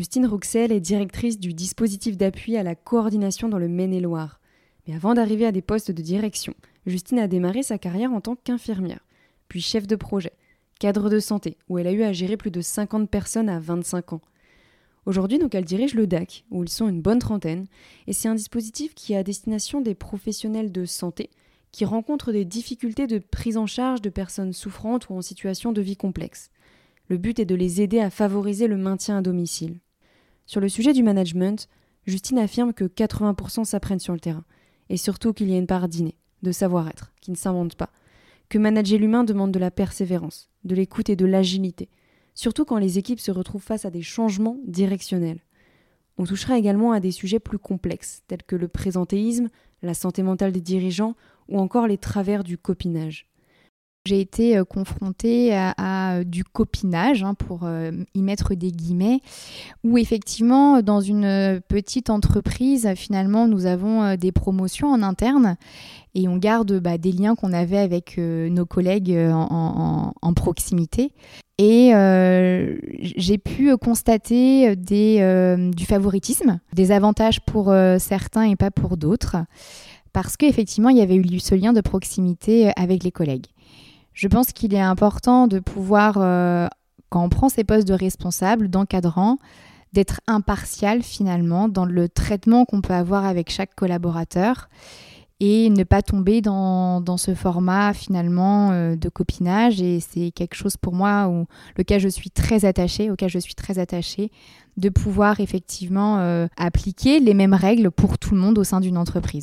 Justine Rouxel est directrice du dispositif d'appui à la coordination dans le Maine-et-Loire. Mais avant d'arriver à des postes de direction, Justine a démarré sa carrière en tant qu'infirmière, puis chef de projet, cadre de santé, où elle a eu à gérer plus de 50 personnes à 25 ans. Aujourd'hui, donc, elle dirige le DAC, où ils sont une bonne trentaine, et c'est un dispositif qui est à destination des professionnels de santé qui rencontrent des difficultés de prise en charge de personnes souffrantes ou en situation de vie complexe. Le but est de les aider à favoriser le maintien à domicile. Sur le sujet du management, Justine affirme que 80% s'apprennent sur le terrain, et surtout qu'il y a une part d'inné, de savoir-être, qui ne s'invente pas, que manager l'humain demande de la persévérance, de l'écoute et de l'agilité, surtout quand les équipes se retrouvent face à des changements directionnels. On touchera également à des sujets plus complexes, tels que le présentéisme, la santé mentale des dirigeants ou encore les travers du copinage. J'ai été euh, confrontée à, euh, du copinage, hein, pour euh, y mettre des guillemets, où effectivement, dans une petite entreprise, finalement, nous avons des promotions en interne et on garde bah, des liens qu'on avait avec nos collègues en, proximité. Et j'ai pu constater du favoritisme, des avantages pour certains et pas pour d'autres, parce qu'effectivement, il y avait eu ce lien de proximité avec les collègues. Je pense qu'il est important de pouvoir, euh, quand on prend ses postes de responsable, d'encadrant, d'être impartial finalement dans le traitement qu'on peut avoir avec chaque collaborateur et ne pas tomber dans, ce format finalement euh, de copinage et c'est quelque chose pour moi où lequel je suis très attachée auquel je suis très attachée de pouvoir effectivement euh, appliquer les mêmes règles pour tout le monde au sein d'une entreprise.